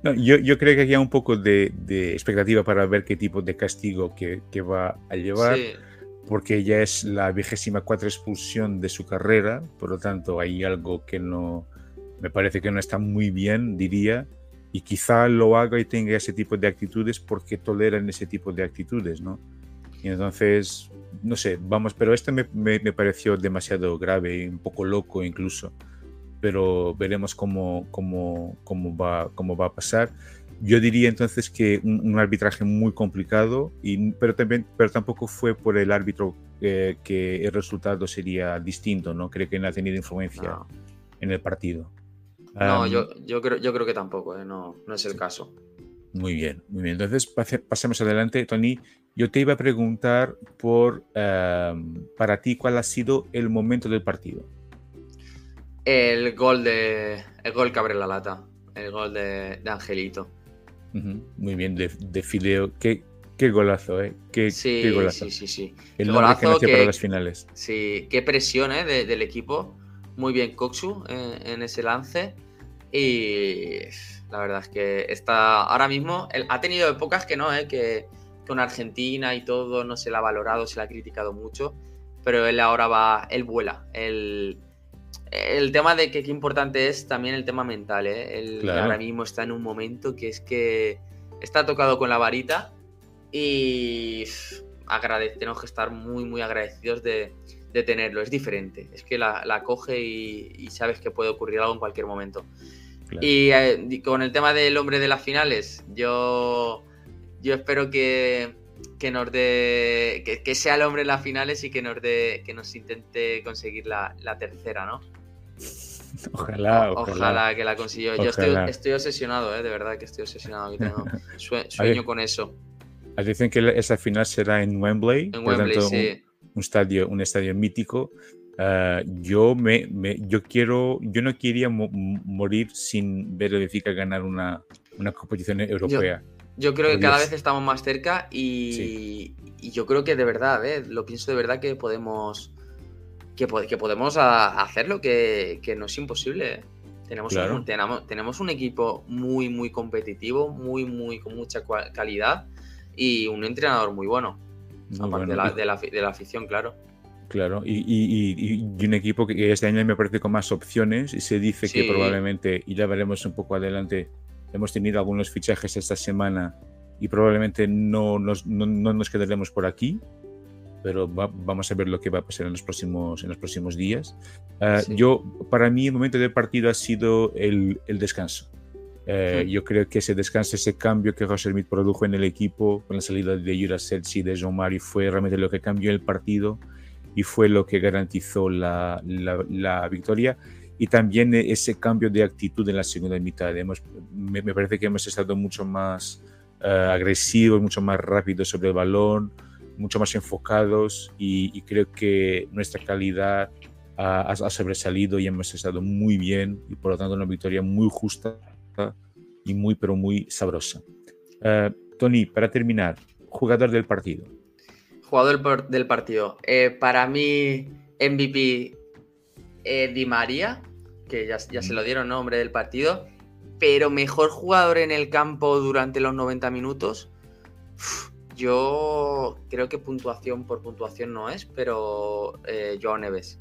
yo, yo, creo que hay un poco de, expectativa para ver qué tipo de castigo que, que va a llevar. Porque ya es la vigésima cuatro expulsión de su carrera, por lo tanto hay algo que no, me parece que no está muy bien, diría, y quizá lo haga y tenga ese tipo de actitudes porque toleran ese tipo de actitudes, ¿no? Y entonces no sé, vamos, pero este me, me, pareció demasiado grave, un poco loco incluso, pero veremos cómo, cómo, cómo, va, cómo va a pasar. Yo diría entonces que un, arbitraje muy complicado, y, pero, también, pero tampoco fue por el árbitro eh, que el resultado sería distinto, ¿no? Creo que no ha tenido influencia en el partido. No, yo, yo, creo, yo creo que tampoco, eh, no, no es el caso. Muy bien, muy bien. Entonces pasemos adelante, Tony. Yo te iba a preguntar por, em, para ti, ¿cuál ha sido el momento del partido? El gol de. El gol que abre la lata. El gol de, Angelito. Muy bien, de, de Fideo. Qué, qué golazo, ¿eh? Qué, sí, golazo. sí, sí, sí. El golazo que, para las finales. Sí, qué presión ¿eh? del equipo. Muy bien, Koksu eh, en ese lance. Y la verdad es que está ahora mismo. ha tenido épocas que no, ¿eh? Que con Argentina y todo no se la ha valorado, se la ha criticado mucho, pero él ahora va, él vuela. El, el tema de que qué importante es también el tema mental, ¿eh? Él ahora mismo está en un momento que es que está tocado con la varita y tenemos que estar muy, muy agradecidos de, tenerlo. Es diferente, es que la, coge y, sabes que puede ocurrir algo en cualquier momento. Eh, y con el tema del hombre de las finales, yo yo espero que, nos dé, que, sea el hombre en las finales y que nos dé, que nos intente conseguir la, tercera, ¿no? Ojalá, ojalá. Ojalá que la consiguió. Yo estoy, obsesionado, ¿eh? de verdad que estoy obsesionado. Tengo sueño con eso. Dicen que esa final será en Wembley, en Wembley, sí. un, estadio, un estadio mítico. Ah, yo me, yo quiero, yo no quería morir sin ver a Benfica ganar una, una competición europea. Yo creo que cada vez estamos más cerca y, yo creo que de verdad, ¿eh? lo pienso de verdad que podemos que, que podemos hacerlo, que, que no es imposible. ¿eh? Tenemos, un, tenemos, un equipo muy, muy competitivo, muy, muy con mucha calidad y un entrenador muy bueno. Aparte de, la, de, la, afición, claro. Claro, y, y, y, un equipo que este año me parece con más opciones y se dice que probablemente, y ya veremos un poco adelante, hemos tenido algunos fichajes esta semana y probablemente no nos, no, no nos quedaremos por aquí, pero vamos a ver lo que va a pasar en los próximos, en los próximos días. Ah, yo, para mí, el momento del partido ha sido el, el descanso. Eh, yo creo que ese descanso, ese cambio que José Smith produjo en el equipo con la salida de Yura Selci y de Jean Mari fue realmente lo que cambió el partido y fue lo que garantizó la, la, victoria. Y también ese cambio de actitud en la segunda mitad. Hemos, me, parece que hemos estado mucho más uh, agresivos, mucho más rápidos sobre el balón, mucho más enfocados y, creo que nuestra calidad ha, ha, sobresalido y hemos estado muy bien y por lo tanto una victoria muy justa y muy pero muy sabrosa. Uh, Tony, para terminar, jugador del partido. Jugador del partido. Eh, para mí, MVP eh, Di María, que ya, ya se lo dieron nombre del partido, pero mejor jugador en el campo durante los 90 minutos. Yo creo que puntuación por puntuación no es, pero eh, Joao Neves.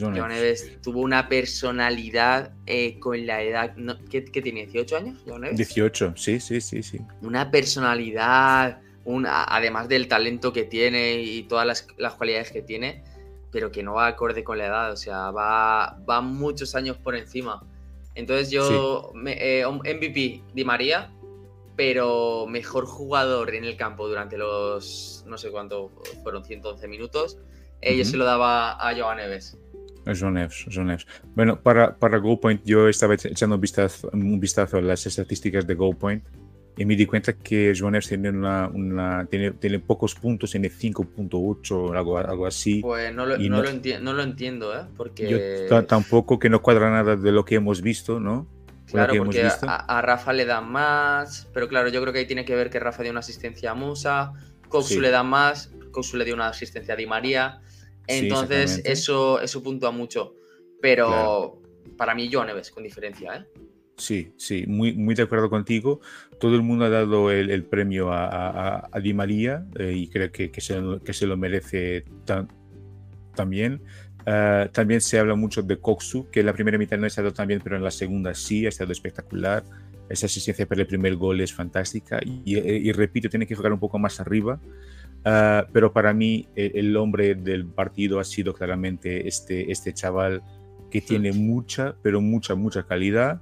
Joao Neves tuvo una personalidad eh, con la edad. ¿qué, tiene? ¿18 años? Neves? 18, sí, sí, sí, sí. Una personalidad, una, además del talento que tiene y todas las, las, cualidades que tiene, pero que no va acorde con la edad, o sea, va, va muchos años por encima. Entonces yo, eh, MVP Di María, pero mejor jugador en el campo durante los, no sé cuánto, fueron 111 minutos, yo se lo daba a Joao Neves. A Joao Neves, Neves. Bueno, para, para GoPoint yo estaba echando un vistazo, un vistazo a las estadísticas de GoPoint y me di cuenta que Joao Neves tiene, una, una tiene, tiene, pocos puntos, tiene 5.8, algo, algo así. Pues no lo, no, no, lo no lo entiendo, ¿eh? Porque... Yo tampoco que no cuadra nada de lo que hemos visto, ¿no? Claro, porque a, Rafa le dan más, pero claro, yo creo que ahí tiene que ver que Rafa dio una asistencia a Musa, Coxu le da más, Coxu le dio una asistencia a Di María, entonces eso, eso puntúa mucho, pero para mí yo Neves, con diferencia, ¿eh? Sí, sí, muy, muy de acuerdo contigo. Todo el mundo ha dado el, premio a, Di María eh, y creo que, que, se, que, se, lo merece también. Ah, también se habla mucho de Koksu, que en la primera mitad no ha estado tan bien, pero en la segunda sí, ha estado espectacular. Esa asistencia para el primer gol es fantástica. Y, repito, tiene que jugar un poco más arriba. Ah, pero para mí, el, hombre del partido ha sido claramente este, este chaval que tiene mucha, pero mucha, mucha calidad.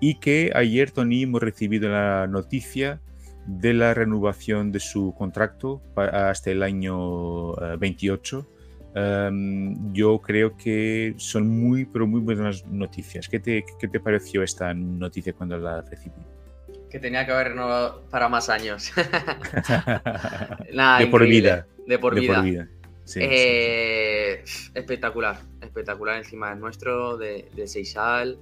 Y que ayer, Tony, hemos recibido la noticia de la renovación de su contrato hasta el año 28 ah, Em, yo creo que son muy, pero muy buenas noticias. ¿Qué te, ¿Qué te, pareció esta noticia cuando la recibí? Que tenía que haber renovado para más años. de, por vida. de por vida. Eh, espectacular, espectacular encima del nuestro, de, de Seisal.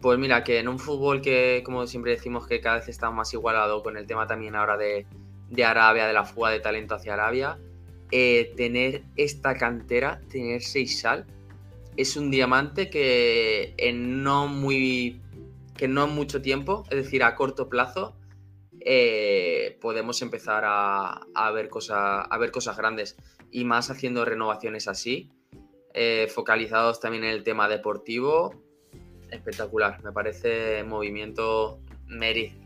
Pues mira, que en un fútbol que, como siempre decimos, que cada vez está más igualado con el tema también ahora de, de Arabia, de la fuga de talento hacia Arabia, eh, tener esta cantera, tener sal es un diamante que en no muy que no en mucho tiempo, es decir, a corto plazo, eh, podemos empezar a, ver cosas, a ver cosas grandes y más haciendo renovaciones así, eh, focalizados también en el tema deportivo, espectacular. Me parece movimiento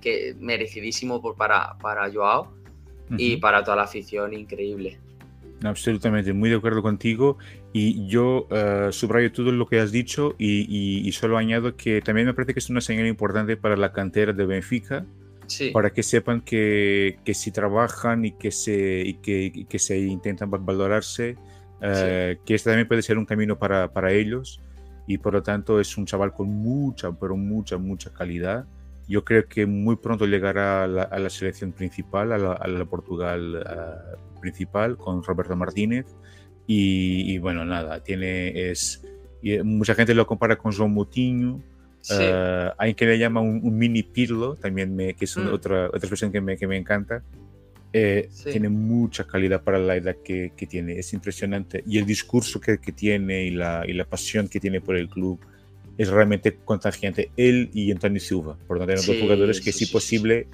que, merecidísimo por, para, para Joao y para toda la afición, increíble. Absolutamente, muy de acuerdo contigo. Y yo uh, subrayo todo lo que has dicho y, solo añado que también me parece que es una señal importante para la cantera de Benfica, para que sepan que, que, si trabajan y que se, y que, que se intentan valorarse, uh, que este también puede ser un camino para, para, ellos. Y por lo tanto es un chaval con mucha, pero mucha, mucha calidad. Yo creo que muy pronto llegará a la, a la selección principal, a la, a la Portugal uh, principal con Roberto Martínez. Y, bueno, nada, tiene es. Eh, mucha gente lo compara con João Moutinho. Eh, hay quien le llama un, mini Pirlo, también me, que es mm. otra, otra expresión que me, que me encanta. Eh, tiene mucha calidad para la edad que, que, tiene, es impresionante. Y el discurso que, que tiene y la, y la, pasión que tiene por el club es realmente contagiante. Él y Antonio Silva, por lo tanto, dos jugadores que, sí, posible,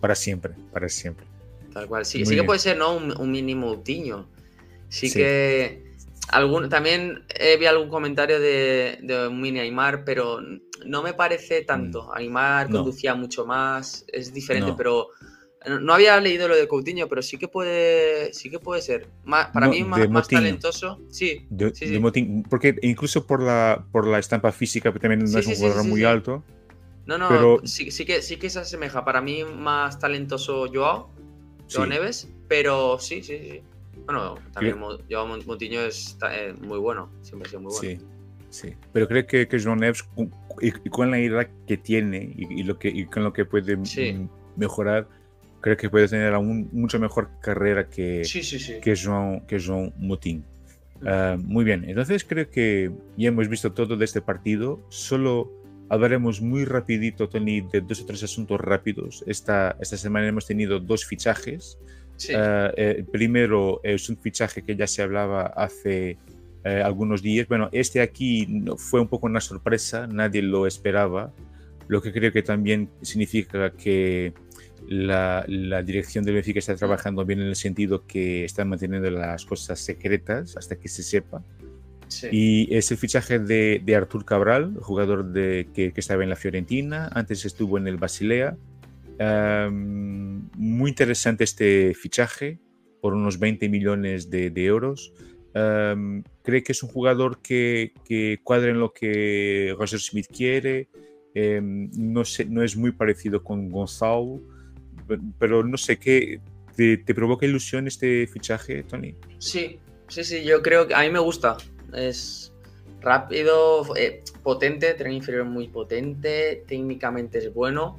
para siempre, para siempre. tal cual. Sí, sí que puede ser, ¿no? Un, mínimo Moutinho. Sí, que. Algún, también vi algún comentario de, de un mini Aymar, pero no me parece tanto. Mm. Aymar conducía mucho más, es diferente, pero no había leído lo de Coutinho, pero sí que puede, sí que puede ser. para mí más, más, talentoso. Sí, de, porque incluso por la, por la estampa física, también no es un jugador muy alto. No, no, pero... sí, sí, que, sí que se asemeja. Para mí más talentoso Joao, Joao Neves, pero sí, sí, sí. Bueno, también Joao Moutinho es eh, muy bueno, siempre ha sido muy bueno. Sí. Sí, pero creo que, que Joao Neves, y, con la edad que tiene y, lo que, y con lo que puede mejorar, creo que puede tener aún mucho mejor carrera que, que, Joan, que Motín. Ah, muy bien, entonces creo que ya hemos visto todo de este partido. Solo hablaremos muy rapidito, Tony, de dos o tres asuntos rápidos. Esta, esta semana hemos tenido dos fichajes. Ah, eh, el primero es un fichaje que ya se hablaba hace eh, algunos días. Bueno, este aquí fue un poco una sorpresa, nadie lo esperaba, lo que creo que también significa que la, dirección del Benfica está trabajando bien en el sentido que están manteniendo las cosas secretas hasta que se sepa. Y es el fichaje de, de Artur Cabral, jugador de, que, estaba en la Fiorentina, antes estuvo en el Basilea. Muy interesante este fichaje, por unos 20 millones de, euros. cree que es un jugador que, que, cuadra en lo que Roger Smith quiere. Em, no, sé, no es muy parecido con Gonzalo pero no sé, ¿qué te, provoca ilusión este fichaje, Tony? Sí, sí, sí, yo creo que a mí me gusta. Es rápido, eh, potente, tren inferior muy potente, técnicamente es bueno,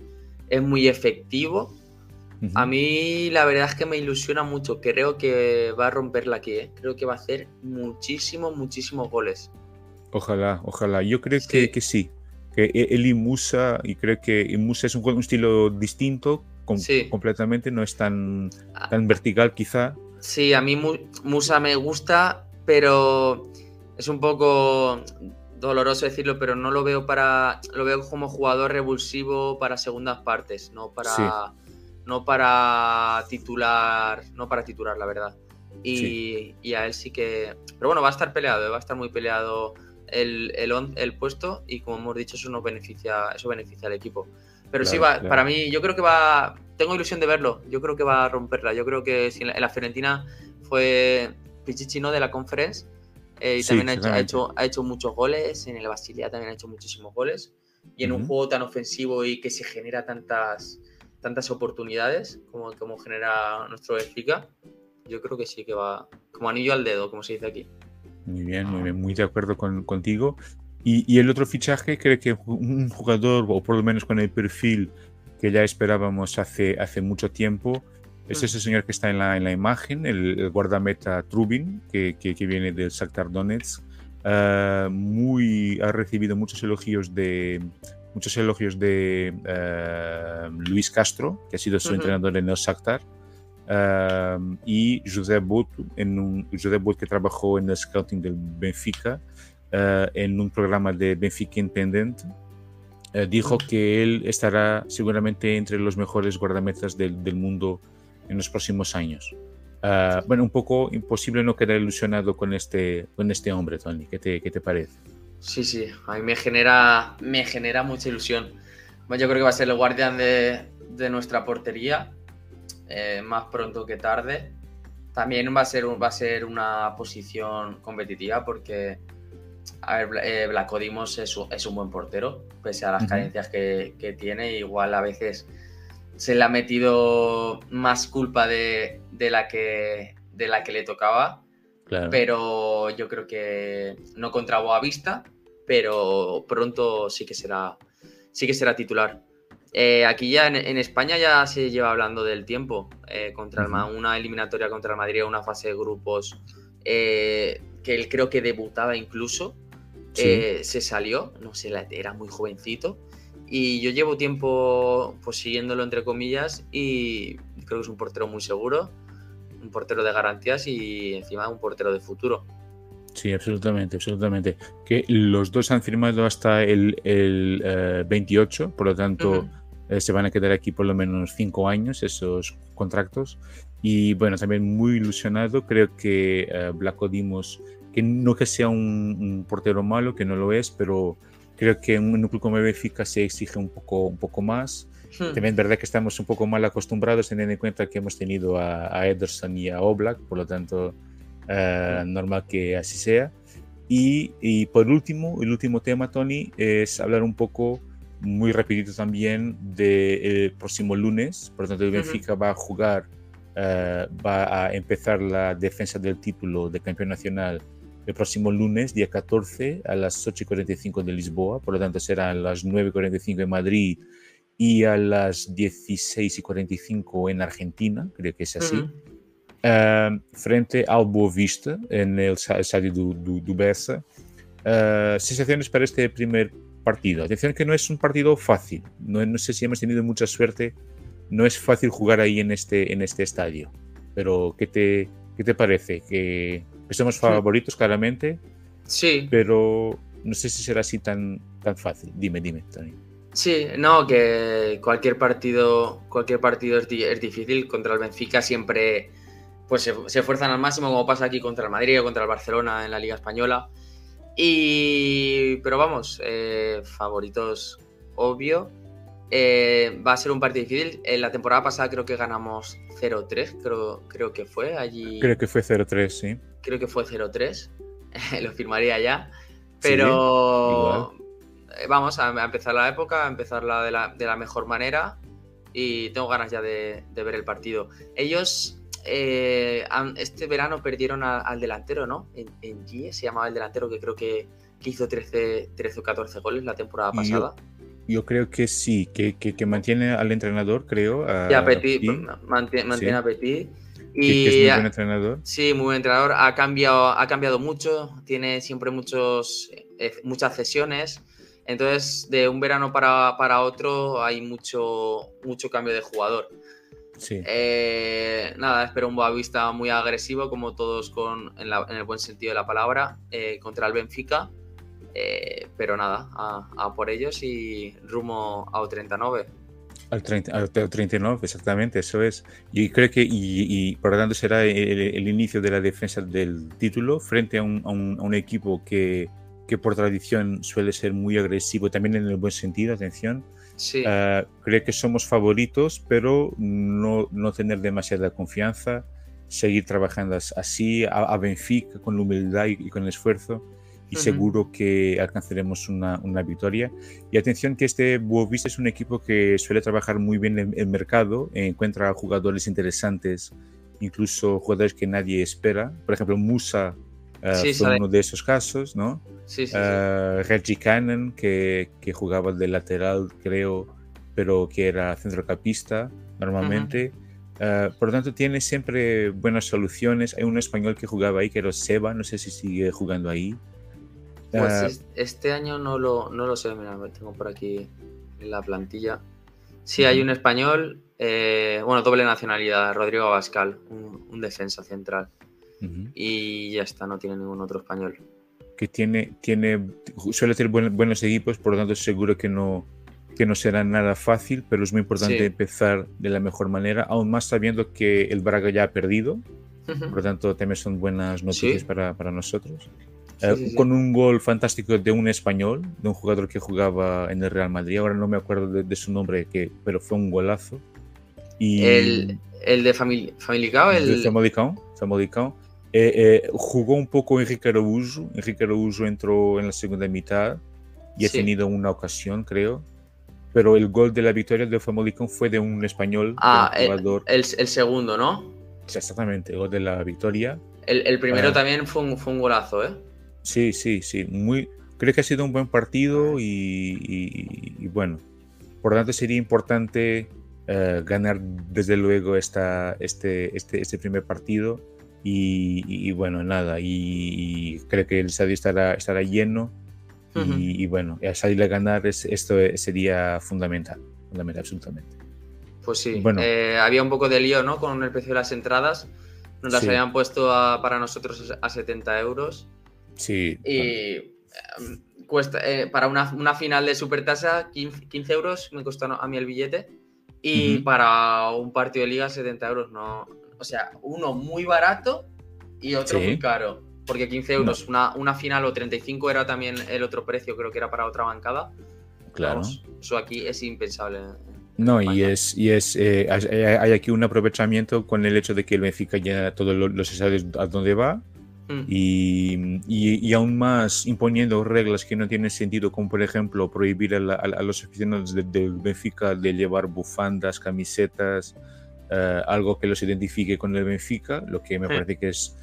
es muy efectivo. A mí la verdad es que me ilusiona mucho. Creo que va a romperla aquí. ¿eh? Creo que va a hacer muchísimos, muchísimos goles. Ojalá, ojalá. Yo creo Que, que, sí. Que e, él y Musa, y creo que Musa es un, un estilo distinto, completamente, no es tan, ah. tan vertical quizá. Sí, a mí Musa me gusta, pero es un poco doloroso decirlo, pero no lo veo para. Lo veo como jugador revulsivo para segundas partes, no para. No para titular. No para titular, la verdad. Y, a él sí que. Pero bueno, va a estar peleado, ¿eh? va a estar muy peleado el, el, el, puesto y como hemos dicho, eso nos beneficia, eso beneficia al equipo. Pero sí, va, para mí, yo creo que va. Tengo ilusión de verlo. Yo creo que va a romperla. Yo creo que si en la Fiorentina fue Pichichi, ¿no? De la conference. Eh, y también ha hecho, ha hecho, muchos goles. En el Basilea también ha hecho muchísimos goles. Y en un juego tan ofensivo y que se genera tantas, tantas oportunidades como, como genera nuestro Benfica, yo creo que sí que va como anillo al dedo, como se dice aquí. Muy bien, muy bien, muy de acuerdo con, contigo. Y, el otro fichaje, creo que un jugador, o por lo menos con el perfil que ya esperábamos hace, hace mucho tiempo, es ese señor que está en la, en la imagen, el, guardameta Trubin, que, que, viene del Shakhtar Donetsk. Ah, muy, ha recibido muchos elogios de, muchos elogios de uh, Luis Castro, que ha sido su entrenador en el Shakhtar, uh, y José Bot, en un, José Bot que trabajó en el scouting del Benfica, en un programa de Benfica Independent, dijo que él estará seguramente entre los mejores guardametas del, del mundo en los próximos años. Uh, bueno, un poco imposible no quedar ilusionado con este, con este hombre, Tony. ¿Qué te, qué te parece? Sí, sí, a mí me genera, me genera mucha ilusión. Yo creo que va a ser el guardián de, de nuestra portería, eh, más pronto que tarde. También va a, ser, va a ser una posición competitiva porque a ver, eh, Blacodimos es, es, un buen portero, pese a las carencias que, tiene. Igual a veces se le ha metido más culpa de, la, que, de la que le tocaba. Pero yo creo que no contra Boavista, pero pronto sí que será, sí que será titular. Eh, aquí ya en, España ya se lleva hablando del tiempo. Eh, contra una eliminatoria contra el Madrid, una fase de grupos que él creo que debutaba incluso eh, se salió, no sé, era muy jovencito. Y yo llevo tiempo pues, siguiéndolo, entre comillas, y creo que es un portero muy seguro, un portero de garantías y encima un portero de futuro. Sí, absolutamente, absolutamente. Que los dos han firmado hasta el, el 28, eh, por lo tanto, eh, se van a quedar aquí por lo menos cinco años esos contratos. Y bueno, también muy ilusionado, creo que uh, Blanco Dimos, que no que sea un, un, portero malo, que no lo es, pero creo que en un club como Benfica se exige un poco, un poco más. Hmm. También es verdad que estamos un poco mal acostumbrados teniendo en cuenta que hemos tenido a, a Ederson y a Oblak, por lo tanto, uh, normal que así sea. Y, y, por último, el último tema, Tony, es hablar un poco, muy rapidito también, del de próximo lunes. Por lo tanto, el Benfica uh -huh. va a jugar, uh, va a empezar la defensa del título de campeón nacional el próximo lunes, día 14, a las 8.45 de Lisboa. Por lo tanto, será a las 9.45 en Madrid y a las 16.45 en Argentina, creo que es así. Uh -huh. Uh, frente ao Boa Vista, no estádio do, do, do Bessa. Uh, sensaciones para este primer partido. Atención que no es un partido fácil. No, no, sé si hemos tenido mucha suerte. No es fácil jugar ahí en este, en este estadio. Pero, ¿qué te, qué te parece? Que somos favoritos, claramente. Sí. Pero no sé si será así tan, tan fácil. Dime, dime, Tony. Sí, no, que cualquier partido, cualquier partido es, es difícil. Contra el Benfica siempre pues se, se, esfuerzan al máximo, como pasa aquí contra el Madrid o contra el Barcelona en la Liga Española. Y, pero vamos, eh, favoritos obvio. Eh, va a ser un partido difícil. En la temporada pasada creo que ganamos 0-3, creo, creo que fue allí. Creo que fue 0-3, sí. Creo que fue 0-3, lo firmaría ya. Pero sí, vamos a, empezar la época, a empezarla de la, de la mejor manera. Y tengo ganas ya de, de ver el partido. Ellos eh, este verano perdieron a, al delantero, ¿no? En, en GIE se llamaba el delantero que creo que, hizo 13, 13, o 14 goles la temporada pasada. Yo, yo creo que sí, que, que, que, mantiene al entrenador, creo. A, ya, Petit, Petit. mantiene, mantiene sí. a Petit. Y, que es muy buen entrenador. Sí, muy buen entrenador. Ha cambiado, ha cambiado mucho, tiene siempre muchos, eh, muchas cesiones. Entonces, de un verano para, para otro hay mucho, mucho cambio de jugador. Sí. Eh, nada, espero un Boavista muy agresivo, como todos con, en, la, en el buen sentido de la palabra, eh, contra el Benfica. Eh, pero nada, a, a, por ellos y rumbo al 39. Al, 30, al 39, exactamente, eso es. Y creo que, y, y por lo tanto, será el, el, inicio de la defensa del título frente a un, a un, a un equipo que, que, por tradición suele ser muy agresivo, también en el buen sentido, atención Sí. Uh, creo que somos favoritos, pero no, no, tener demasiada confianza, seguir trabajando así, a, a Benfica, con la humildad y, y, con el esfuerzo, y uh -huh. seguro que alcanzaremos una, una, victoria. Y atención que este Boavista es un equipo que suele trabajar muy bien en el mercado, encuentra jugadores interesantes, incluso jugadores que nadie espera. Por ejemplo, Musa Uh, sí, fue uno de esos casos, ¿no? Sí, sí, uh, Reggie Cannon, que, que, jugaba de lateral, creo, pero que era centrocampista normalmente. Uh -huh. por lo tanto, tiene siempre buenas soluciones. Hay un español que jugaba ahí, que era Seba, no sé si sigue jugando ahí. Pues este año no lo, no lo sé, mira, tengo por aquí en la plantilla. Sí, hay un español, eh, bueno, doble nacionalidad, Rodrigo Abascal, un, un defensa central. Uh -huh. y ya está, no tiene ningún otro español. Que tiene, tiene suele tener buen, buenos equipos, por lo tanto seguro que no, que no será nada fácil, pero es muy importante sí. empezar de la mejor manera, aún más sabiendo que el Braga ya ha perdido, uh -huh. por lo tanto también son buenas noticias sí. para, para, nosotros. Sí, uh, con un gol fantástico de un español, de un jugador que jugaba en el Real Madrid, ahora no me acuerdo de, de su nombre, que, pero fue un golazo. Y el, el de Famili Famalicão, el de Famalicão, Famalicão eh, eh, jugó un poco Enrique Araújo. Enrique Araújo entró en la segunda mitad y ha tenido una ocasión, creo. Pero el gol de la victoria de Famalicão fue de un español. Ah, un jugador. El, el, el, segundo, ¿no? Exactamente, el gol de la victoria. El, el primero uh, también fue un, fue un, golazo, ¿eh? Sí, sí, sí. Muy, creo que ha sido un buen partido y, y, y bueno, por lo tanto sería importante uh, ganar desde luego esta, este, este, este primer partido y, y, bueno, nada, y, creo que el estadio estará, estará lleno uh -huh. y, y, bueno, salir a ganar es, esto sería fundamental, fundamental, absolutamente. Pues sí, bueno, eh, había un poco de lío ¿no? con el precio de las entradas, nos las sí. habían puesto a, para nosotros a 70 euros. Sí. Y cuesta, eh, para una, final de supertasa, 15, 15 euros me costó a mí el billete. Y para un partido de liga, 70 euros. No, o sea, uno muy barato y otro muy caro. Porque 15 euros, una, una, final o 35 era también el otro precio, creo que era para otra bancada. Claro. eso aquí es impensable. No, y es, y es eh, hay aquí un aprovechamiento con el hecho de que el Benfica ya todos los sabe a dónde va Mm. Y, y, aún más imponiendo reglas que no tienen sentido, como por ejemplo prohibir a, los aficionados del Benfica de llevar bufandas, camisetas, eh, algo que los identifique con el Benfica, lo que me parece que es,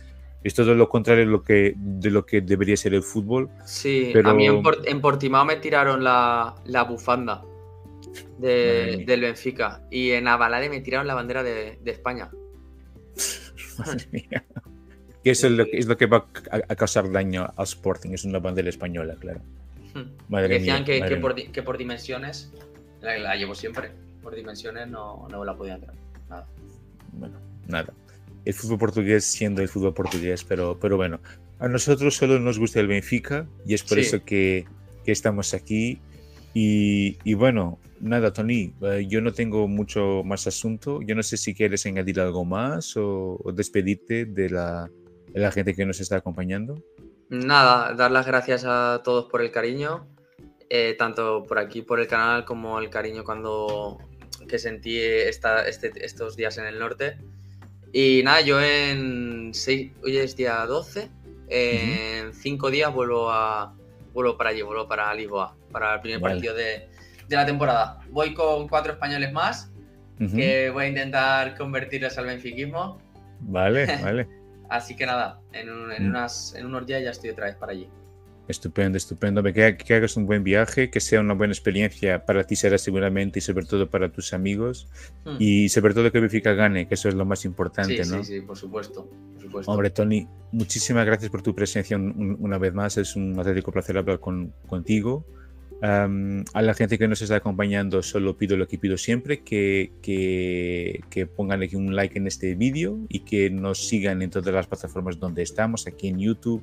es todo lo contrario de lo, que, de lo que debería ser el fútbol. Sí, a mí en, Portimao me tiraron la, la bufanda de, del Benfica y en Avalade me tiraron la bandera de, de España. Madre mía que eso es lo, que, es lo que va a, causar daño al Sporting, es una bandera española, claro. Hmm. Madre Decían que, que, por, que, por, dimensiones, la, llevo siempre, por dimensiones no, no la podía entrar, nada. Bueno, nada. El fútbol portugués siendo el fútbol portugués, pero, pero bueno, a nosotros solo nos gusta el Benfica y es por eso que, que, estamos aquí. Y, y, bueno, nada, Tony, eh, yo no tengo mucho más asunto. Yo no sé si quieres añadir algo más o despedirte de la, la gente que nos está acompañando? Nada, dar las gracias a todos por el cariño, eh, tanto por aquí, por el canal, como el cariño cuando que sentí esta, este, estos días en el norte. Y nada, yo en seis, hoy es día 12, en cinco días vuelvo a vuelvo para allí, vuelvo para Lisboa, para el primer partido de, de, la temporada. Voy con cuatro españoles más, que voy a intentar convertirlos al benfiquismo. Vale, vale. Así que nada, en, mm. unas, en unos días ya estoy otra vez para allí. Estupendo, estupendo. Que, que, hagas un buen viaje, que sea una buena experiencia para ti será seguramente y sobre todo para tus amigos mm. y sobre todo que Benfica gane, que eso es lo más importante, sí, ¿no? Sí, sí, por supuesto, Hombre, Tony, muchísimas gracias por tu presencia una vez más. Es un auténtico placer hablar con, contigo a la gente que nos está acompañando solo pido lo que pido siempre, que, que, pongan aquí un like en este vídeo y que nos sigan en todas las plataformas donde estamos, aquí en YouTube,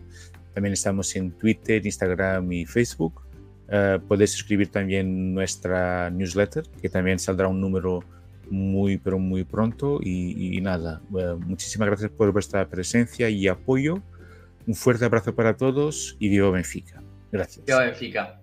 también estamos en Twitter, Instagram y Facebook. Uh, podéis suscribir también nuestra newsletter, que también saldrá un número muy, pero muy pronto. Y, nada, eh, muchísimas gracias por vuestra presencia y apoyo. Un fuerte abrazo para todos y viva Benfica. Gracias. Viva Benfica.